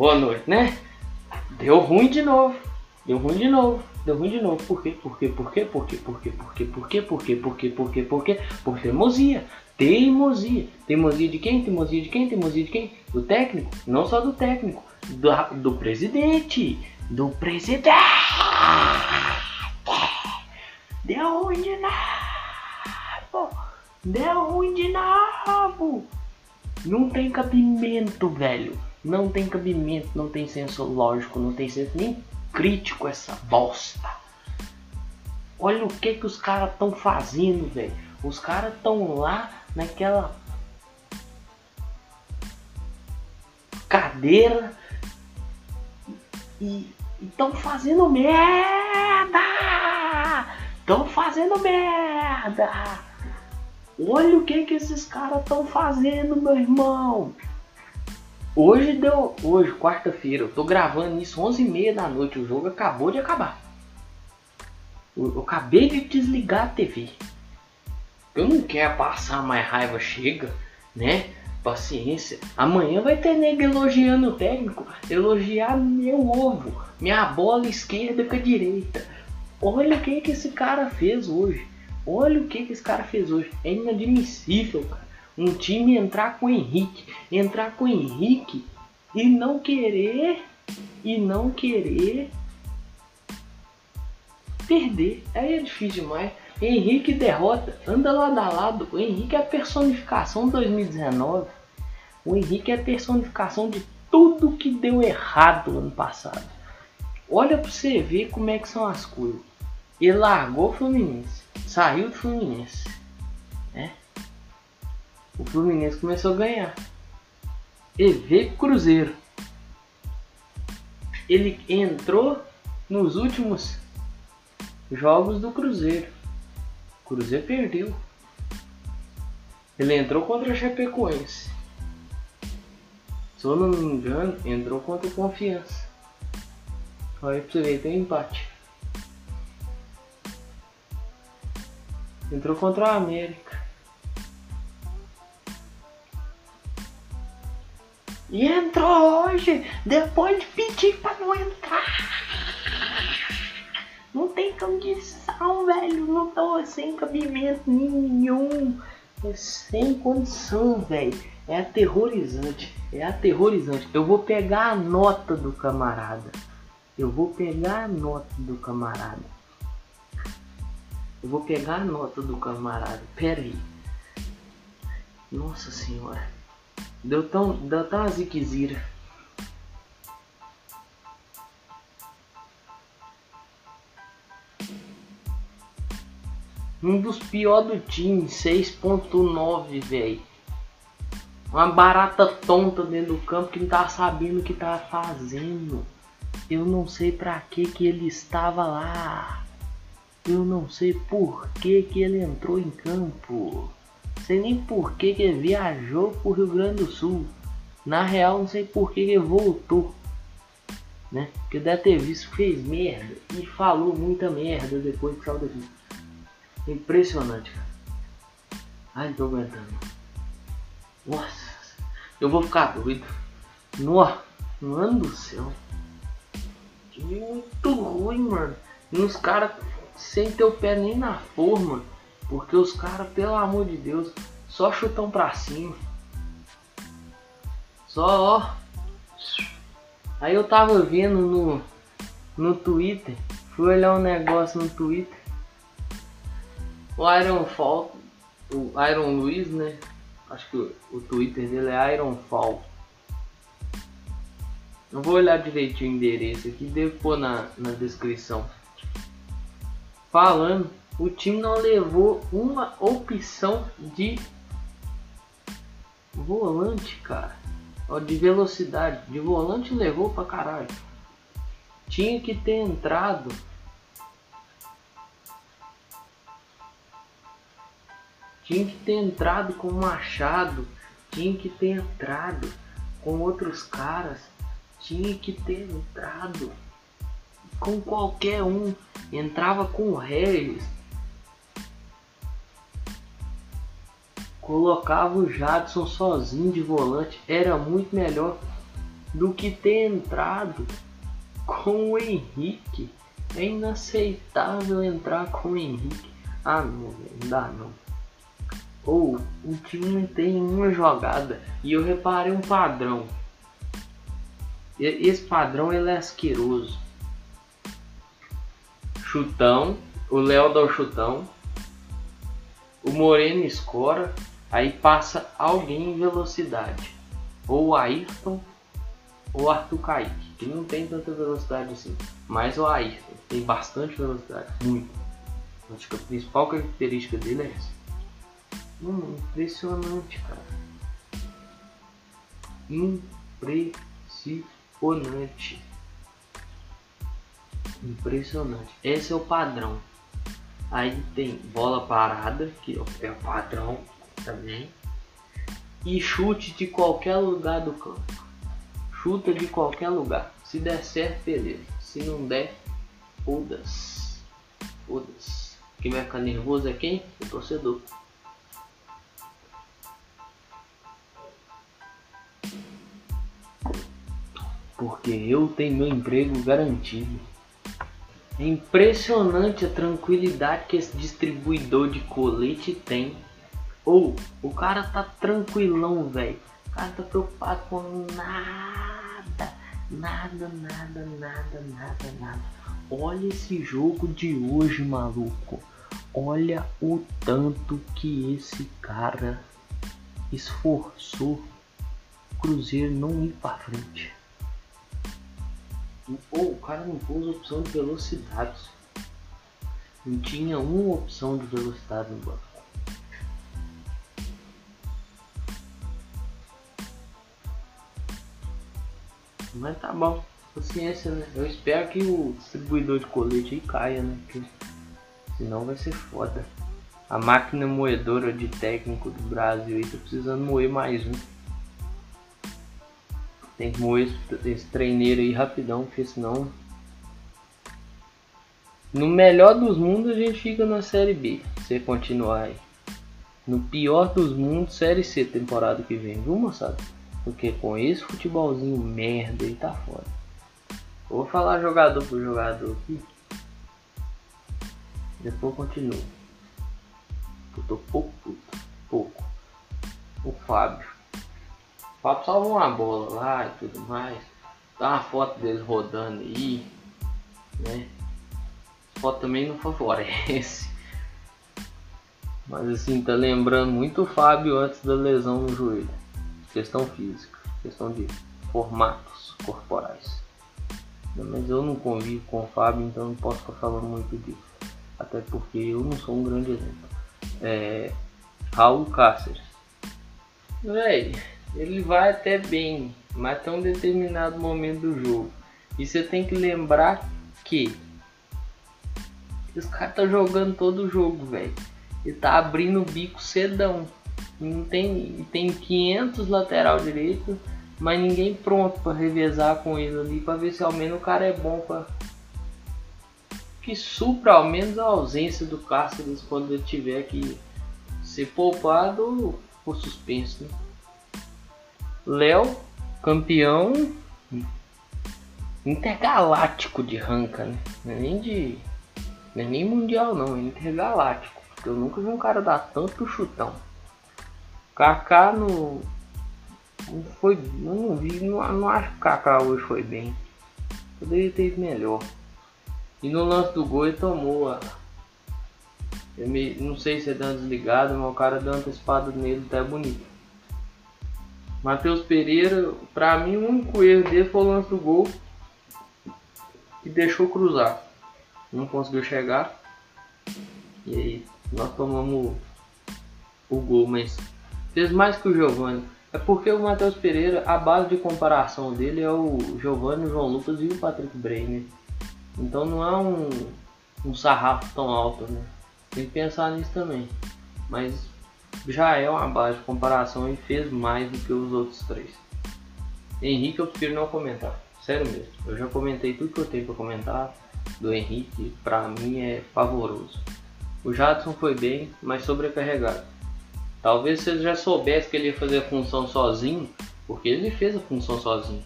Boa noite, né? Deu ruim de novo. Deu ruim de novo. Deu ruim de novo. Por quê? Por quê? Por quê? Por quê? Por quê? Por quê? Por quê? Por quê? Por quê? Por quê? Por quê? Por teimosia. Teimosia. Teimosia de quem? Teimosia de quem? Teimosia de quem? Do técnico. Não só do técnico. Do, do presidente. Do presidente. Deu ruim de novo. Deu ruim de novo. Não tem cabimento, velho. Não tem cabimento, não tem senso lógico, não tem senso nem crítico essa bosta. Olha o que que os caras estão fazendo, velho. Os caras estão lá naquela cadeira e estão fazendo merda. Estão fazendo merda. Olha o que que esses caras estão fazendo, meu irmão. Hoje deu. Hoje, quarta-feira, eu tô gravando isso 11h30 da noite. O jogo acabou de acabar. Eu, eu acabei de desligar a TV. Eu não quero passar mais raiva, chega, né? Paciência. Amanhã vai ter nego elogiando o técnico. Elogiar meu ovo. Minha bola esquerda com a direita. Olha o que, que esse cara fez hoje. Olha o que, que esse cara fez hoje. É inadmissível, cara. Um time entrar com o Henrique. Entrar com o Henrique e não querer. E não querer perder. Aí é difícil demais. Henrique derrota, anda lado a lado. O Henrique é a personificação de 2019. O Henrique é a personificação de tudo que deu errado ano passado. Olha pra você ver como é que são as coisas. Ele largou o Fluminense, saiu do Fluminense. O Fluminense começou a ganhar. E veio Cruzeiro. Ele entrou nos últimos jogos do Cruzeiro. O Cruzeiro perdeu. Ele entrou contra a Chapecoense. Se eu não me engano, entrou contra o Confiança. Olha pra você tem um empate. Entrou contra o América. E entrou hoje, depois de pedir pra não entrar. Não tem condição, velho. Não tô sem cabimento nenhum. É sem condição, velho. É aterrorizante. É aterrorizante. Eu vou pegar a nota do camarada. Eu vou pegar a nota do camarada. Eu vou pegar a nota do camarada. Pera aí. Nossa senhora. Deu tão, deu tão ziquezira. Um dos piores do time, 6.9, velho. Uma barata tonta dentro do campo que não tava sabendo o que tava fazendo. Eu não sei para que que ele estava lá. Eu não sei por que que ele entrou em campo. Sei nem por que que viajou pro Rio Grande do Sul. Na real, não sei por que que voltou. Né? Porque deve ter visto fez merda e falou muita merda depois que saiu daqui. Impressionante, cara. Ai, não tô aguentando. Nossa, eu vou ficar doido. Nossa, mano do céu. Muito ruim, mano. E os caras sem ter o pé nem na forma. Porque os caras, pelo amor de Deus, só chutão pra cima. Só, ó. Aí eu tava vendo no, no Twitter. Fui olhar um negócio no Twitter. O Iron Fall, o Iron Luiz, né? Acho que o, o Twitter dele é Iron Fall. Eu vou olhar direitinho o endereço aqui, devo pôr na, na descrição. Falando, o time não levou uma opção de volante, cara. Ó, de velocidade. De volante levou pra caralho. Tinha que ter entrado Tinha que ter entrado com Machado, tinha que ter entrado com outros caras, tinha que ter entrado com qualquer um. Entrava com o Regis, colocava o Jadson sozinho de volante, era muito melhor. do que ter entrado com o Henrique. É inaceitável entrar com o Henrique. Ah não, não dá não. Ou o time não tem uma jogada. E eu reparei um padrão. Esse padrão ele é asqueroso. Chutão. O Léo dá o chutão. O Moreno escora. Aí passa alguém em velocidade. Ou Ayrton ou Arthur Kaique, que não tem tanta velocidade assim. Mas o Ayrton tem bastante velocidade, muito. Acho que a principal característica dele é essa. Hum, impressionante, cara. Impressionante. Impressionante. Esse é o padrão. Aí tem bola parada, que é o padrão também. E chute de qualquer lugar do campo. Chuta de qualquer lugar. Se der certo, beleza. Se não der, foda-se. Foda-se. Quem vai ficar nervoso é quem? O torcedor. Porque eu tenho meu emprego garantido. É impressionante a tranquilidade que esse distribuidor de colete tem. Ou o cara tá tranquilão, velho. O cara tá preocupado com nada. Nada, nada, nada, nada, nada. Olha esse jogo de hoje, maluco. Olha o tanto que esse cara esforçou o Cruzeiro não ir para frente. Pô, o cara não pôs opção de velocidade. Não tinha uma opção de velocidade no banco. Mas tá bom, paciência, né? Eu espero que o distribuidor de colete aí caia, né? Porque senão vai ser foda. A máquina moedora de técnico do Brasil aí tá precisando moer mais um. Tem que moer esse treineiro aí rapidão, porque senão. No melhor dos mundos a gente fica na série B, se continuar aí. No pior dos mundos, série C temporada que vem, viu moçada? Porque com esse futebolzinho merda aí tá foda. vou falar jogador por jogador aqui. Depois continuo. Eu tô pouco puto. Pouco. O Fábio. O Fábio salvou uma bola lá e tudo mais. Dá uma foto dele rodando aí. Né? A foto também não favorece. Mas assim, tá lembrando muito o Fábio antes da lesão no joelho questão física, questão de formatos corporais. Mas eu não convivo com o Fábio, então não posso estar falando muito disso. Até porque eu não sou um grande exemplo. É, Raul Cáceres. Véi, ele vai até bem, mas até um determinado momento do jogo. E você tem que lembrar que os caras tá jogando todo o jogo, velho. Ele tá abrindo o bico cedão. Não tem, tem 500 lateral direito, mas ninguém pronto para revezar com ele ali para ver se ao menos o cara é bom para que supra ao menos a ausência do Cáceres quando ele tiver que ser poupado ou suspenso. Né? Léo, campeão intergaláctico de ranca, né? Não é nem de. Não é nem mundial não, é intergaláctico. Porque eu nunca vi um cara dar tanto chutão. Kaká no. Não foi. Não vi. Não, não acho que o Kaká hoje foi bem. Poderia ter ido melhor. E no lance do gol ele tomou a. Me, não sei se é dando desligado, mas o cara deu antecipado nele até bonito. Matheus Pereira, pra mim o único erro dele foi o lance do gol que deixou cruzar. Não conseguiu chegar. E aí nós tomamos o gol, mas fez mais que o Giovanni. É porque o Matheus Pereira, a base de comparação dele é o Giovanni, o João Lucas e o Patrick Bray, Então não é um, um sarrafo tão alto, né? Tem que pensar nisso também. Mas já é uma base de comparação e fez mais do que os outros três. Henrique eu prefiro não comentar. Sério mesmo. Eu já comentei tudo que eu tenho para comentar do Henrique. Pra mim é pavoroso. O Jadson foi bem, mas sobrecarregado. Talvez você já soubesse que ele ia fazer a função sozinho, porque ele fez a função sozinho.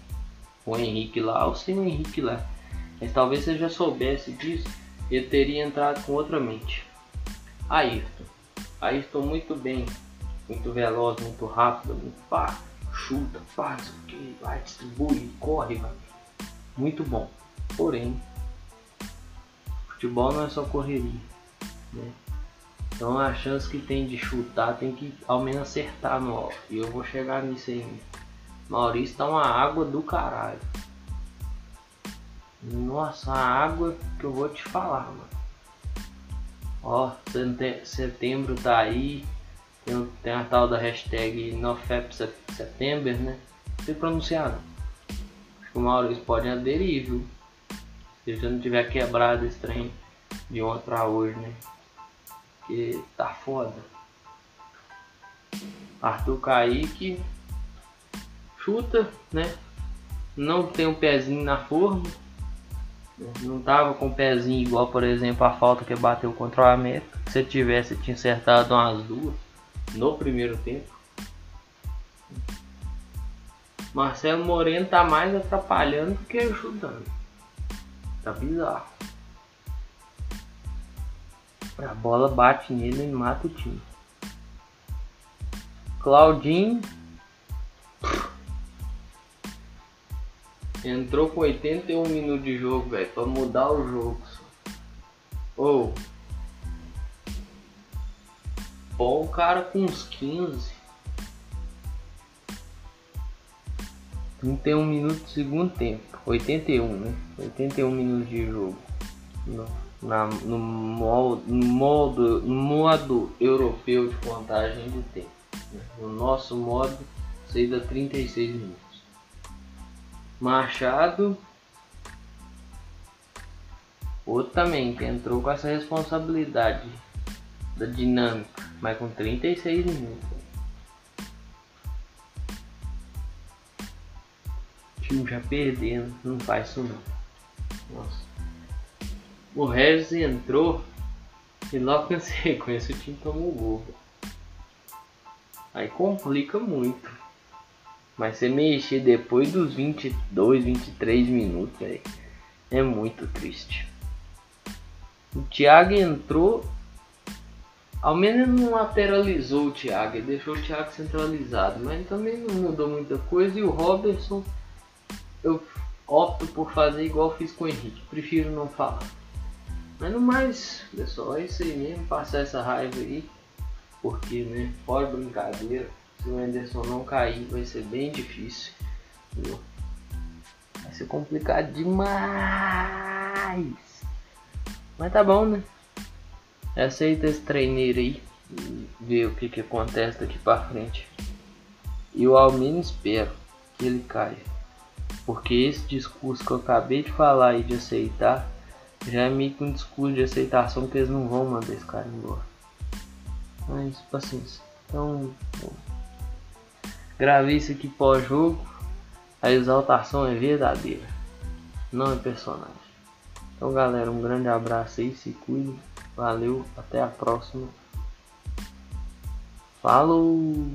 o Henrique lá ou sem o Henrique lá. Mas talvez você já soubesse disso, ele teria entrado com outra mente. Ayrton. Ayrton muito bem, muito veloz, muito rápido, muito pá, chuta, faz o que, vai, distribui, corre, vai. Muito bom. Porém, futebol não é só correria. Né? Então a chance que tem de chutar tem que ao menos acertar no alvo. E eu vou chegar nisso aí. Maurício tá uma água do caralho. Nossa, a água que eu vou te falar, mano. Ó, setembro tá aí. Tem, tem a tal da hashtag NoFapSettember, né? Não sei pronunciar. Acho que o Maurício pode aderir, viu? Se ele não tiver quebrado esse trem de ontem pra hoje, né? Porque tá foda. Arthur Kaique chuta, né? Não tem um pezinho na forma. Não tava com o pezinho igual, por exemplo, a falta que bateu contra o América. Se tivesse, tinha acertado umas duas no primeiro tempo. Marcelo Moreno tá mais atrapalhando do que ajudando. Tá bizarro. A bola bate nele e mata o time. Claudinho entrou com 81 minutos de jogo, velho, pra mudar o jogo. Ou oh. Bom, cara com uns 15. 31 minutos do segundo tempo. 81, né? 81 minutos de jogo. No, na, no, modo, no, modo, no modo europeu de contagem de tempo. Né? No nosso modo, sei dá 36 minutos. Machado. Outro também que entrou com essa responsabilidade da dinâmica, mas com 36 minutos. O time já perdendo, não faz isso não. Nossa. O Regis entrou e logo na sequência o time tomou o gol. Aí complica muito. Mas você mexer depois dos 22, 23 minutos, véio, é muito triste. O Thiago entrou ao menos não lateralizou o Thiago, deixou o Thiago centralizado, mas também não mudou muita coisa. E o Robertson, eu opto por fazer igual fiz com o Henrique, prefiro não falar. Mas no mais, pessoal, é isso aí mesmo, passar essa raiva aí, porque, né, fora brincadeira, se o Anderson não cair vai ser bem difícil, viu? Vai ser complicado demais. Mas tá bom, né? Aceita esse treineiro aí e vê o que, que acontece daqui para frente. E eu ao menos espero que ele caia. Porque esse discurso que eu acabei de falar aí de aceitar já é meio que um discurso de aceitação que eles não vão mandar esse cara embora. Mas paciência. Então, gravei isso aqui pós-jogo. A exaltação é verdadeira, não é personagem. Então, galera, um grande abraço aí, se cuide. Valeu, até a próxima. Falou!